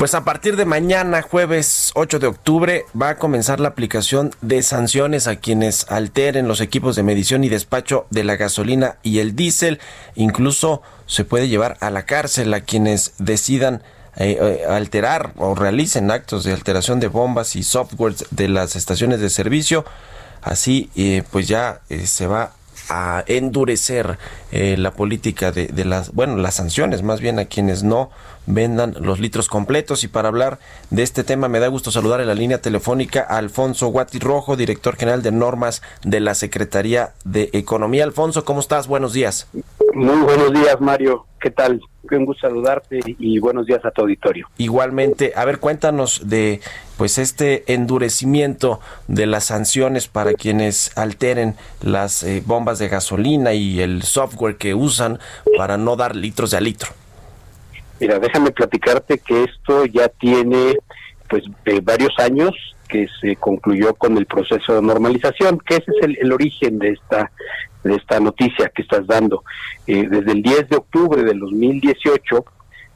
Pues a partir de mañana, jueves 8 de octubre, va a comenzar la aplicación de sanciones a quienes alteren los equipos de medición y despacho de la gasolina y el diésel. Incluso se puede llevar a la cárcel a quienes decidan eh, eh, alterar o realicen actos de alteración de bombas y softwares de las estaciones de servicio. Así, eh, pues ya se va a endurecer la política de, de, las, bueno, las sanciones más bien a quienes no vendan los litros completos. Y para hablar de este tema, me da gusto saludar en la línea telefónica a Alfonso Guati Rojo, director general de normas de la Secretaría de Economía. Alfonso, ¿cómo estás? Buenos días. Muy buenos días, Mario. ¿Qué tal? Un gusto saludarte y buenos días a tu auditorio. Igualmente, a ver, cuéntanos de pues este endurecimiento de las sanciones para quienes alteren las eh, bombas de gasolina y el software que usan para no dar litros de a litro. Mira, déjame platicarte que esto ya tiene pues eh, varios años que se concluyó con el proceso de normalización, que ese es el, origen de esta de esta noticia que estás dando. Eh, desde el 10 de octubre del 2018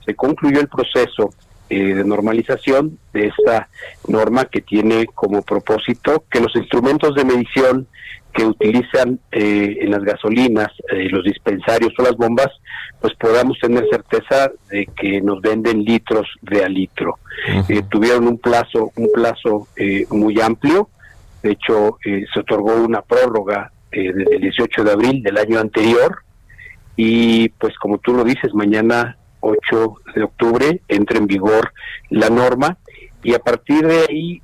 se concluyó el proceso eh, de normalización de esta norma que tiene como propósito que los instrumentos de medición que utilizan eh, en las gasolinas, eh, los dispensarios o las bombas, pues podamos tener certeza de que nos venden litros de a litro. Eh, tuvieron un plazo, un plazo muy amplio. De hecho, se otorgó una prórroga desde el 18 de abril del año anterior. Y pues como tú lo dices, mañana 8 de octubre entra en vigor la norma y a partir de ahí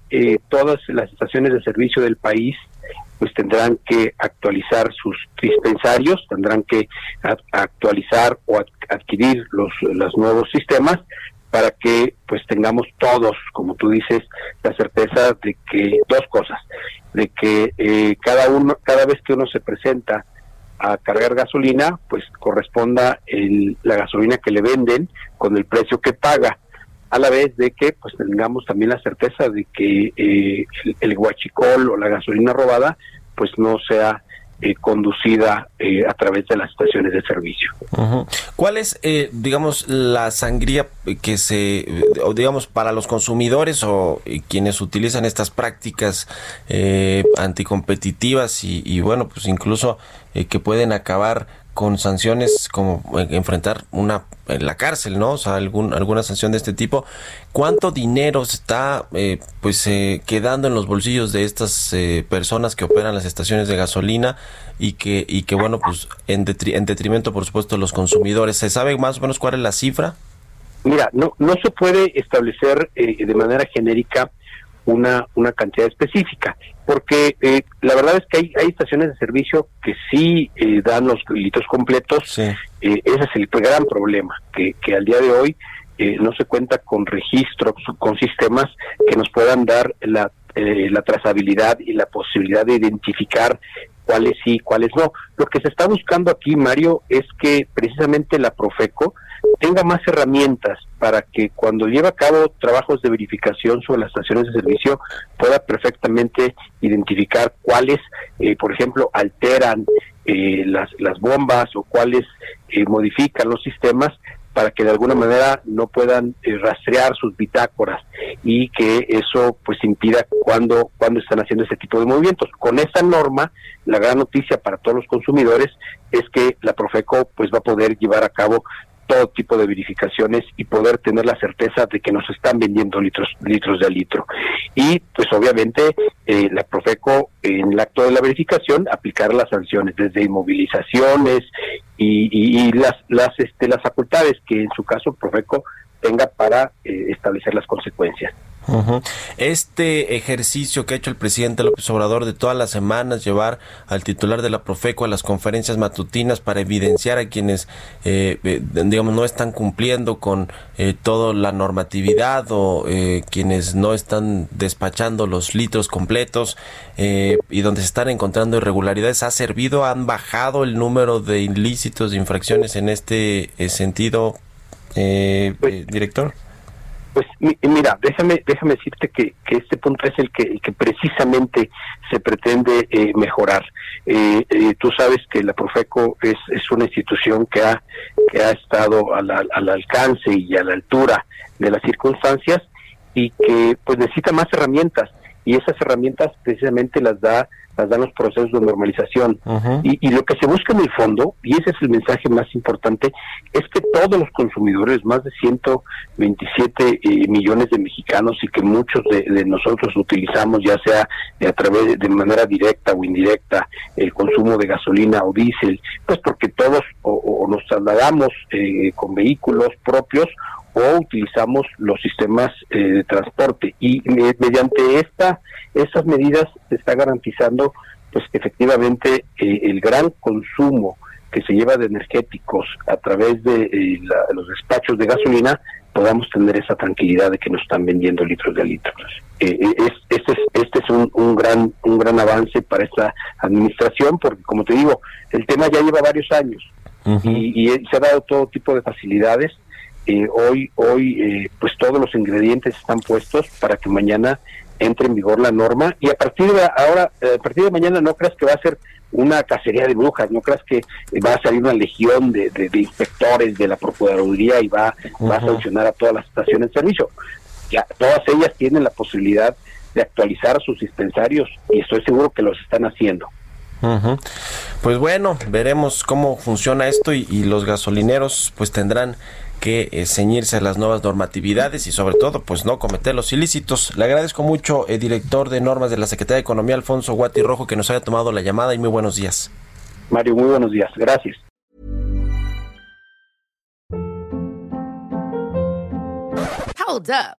todas las estaciones de servicio del país pues tendrán que actualizar sus dispensarios, tendrán que actualizar o adquirir los, los nuevos sistemas para que pues tengamos todos, como tú dices, la certeza de que dos cosas, de que eh, cada uno, cada vez que uno se presenta a cargar gasolina, pues corresponda el, la gasolina que le venden con el precio que paga a la vez de que pues tengamos también la certeza de que eh, el, guachicol o la gasolina robada pues no sea eh, conducida eh, a través de las estaciones de servicio. ¿Cuál es, digamos, la sangría que se, o digamos, para los consumidores o quienes utilizan estas prácticas anticompetitivas y, y, bueno, pues incluso que pueden acabar con sanciones como enfrentar una en la cárcel, ¿no? O sea, algún, alguna sanción de este tipo. ¿Cuánto dinero está eh, pues eh, quedando en los bolsillos de estas eh, personas que operan las estaciones de gasolina y que y que bueno, pues en, en detrimento por supuesto de los consumidores? ¿Se sabe más o menos cuál es la cifra? Mira, no no se puede establecer de manera genérica una, una cantidad específica, porque eh, la verdad es que hay, hay estaciones de servicio que sí eh, dan los litros completos, eh, ese es el gran problema, que, que al día de hoy no se cuenta con registros, con sistemas que nos puedan dar la, la trazabilidad y la posibilidad de identificar cuáles sí, cuáles no. Lo que se está buscando aquí, Mario, es que precisamente la Profeco tenga más herramientas para que cuando lleve a cabo trabajos de verificación sobre las estaciones de servicio pueda perfectamente identificar cuáles, eh, por ejemplo, alteran eh, las, las bombas o cuáles eh, modifican los sistemas para que de alguna manera no puedan rastrear sus bitácoras y que eso pues impida cuando cuando están haciendo ese tipo de movimientos. Con esa norma, la gran noticia para todos los consumidores es que la Profeco pues va a poder llevar a cabo todo tipo de verificaciones y poder tener la certeza de que nos están vendiendo litros litros de litro. Y pues obviamente eh, la Profeco en el acto de la verificación aplicar las sanciones desde inmovilizaciones y, las, las, este, las facultades que en su caso Profeco tenga para eh, establecer las consecuencias. Este ejercicio que ha hecho el presidente López Obrador de todas las semanas llevar al titular de la Profeco a las conferencias matutinas para evidenciar a quienes, eh, eh, digamos, no están cumpliendo con eh, toda la normatividad o quienes no están despachando los litros completos y donde se están encontrando irregularidades, ¿ha servido? ¿Han bajado el número de ilícitos, de infracciones en este sentido, pues director? Pues mira, déjame déjame decirte que, que este punto es el que, que precisamente se pretende eh, mejorar. Eh, eh, tú sabes que la Profeco es, es una institución que ha que ha estado al, al alcance y a la altura de las circunstancias y que pues necesita más herramientas y esas herramientas precisamente las da las dan los procesos de normalización. y, y, lo que se busca en el fondo, y ese es el mensaje más importante, es que todos los consumidores, más de 127 eh, millones de mexicanos y que muchos de, nosotros utilizamos, ya sea a través de, manera directa o indirecta, el consumo de gasolina o diésel, pues porque todos o, nos trasladamos eh, con vehículos propios o utilizamos los sistemas eh, de transporte y mediante esta esas medidas se está garantizando pues que efectivamente eh, el gran consumo que se lleva de energéticos a través de eh, los despachos de gasolina podamos tener esa tranquilidad de que nos están vendiendo litros de litros. este es, este es un, un, gran un gran avance para esta administración porque como te digo el tema ya lleva varios años y, y, se ha dado todo tipo de facilidades eh, hoy, hoy eh, pues todos los ingredientes están puestos para que mañana entre en vigor la norma y a partir de ahora, eh, a partir de mañana no creas que va a ser una cacería de brujas, no creas que va a salir una legión de, inspectores de la Procuraduría y va, va a sancionar a todas las estaciones de servicio. Ya, todas ellas tienen la posibilidad de actualizar sus dispensarios y estoy seguro que los están haciendo. Pues bueno, veremos cómo funciona esto y, y los gasolineros pues tendrán que eh, ceñirse a las nuevas normatividades y sobre todo pues no cometer los ilícitos. Le agradezco mucho, el director de normas de la Secretaría de Economía, Alfonso Guati Rojo, que nos haya tomado la llamada y muy buenos días. Mario, muy buenos días. Gracias. Hold up.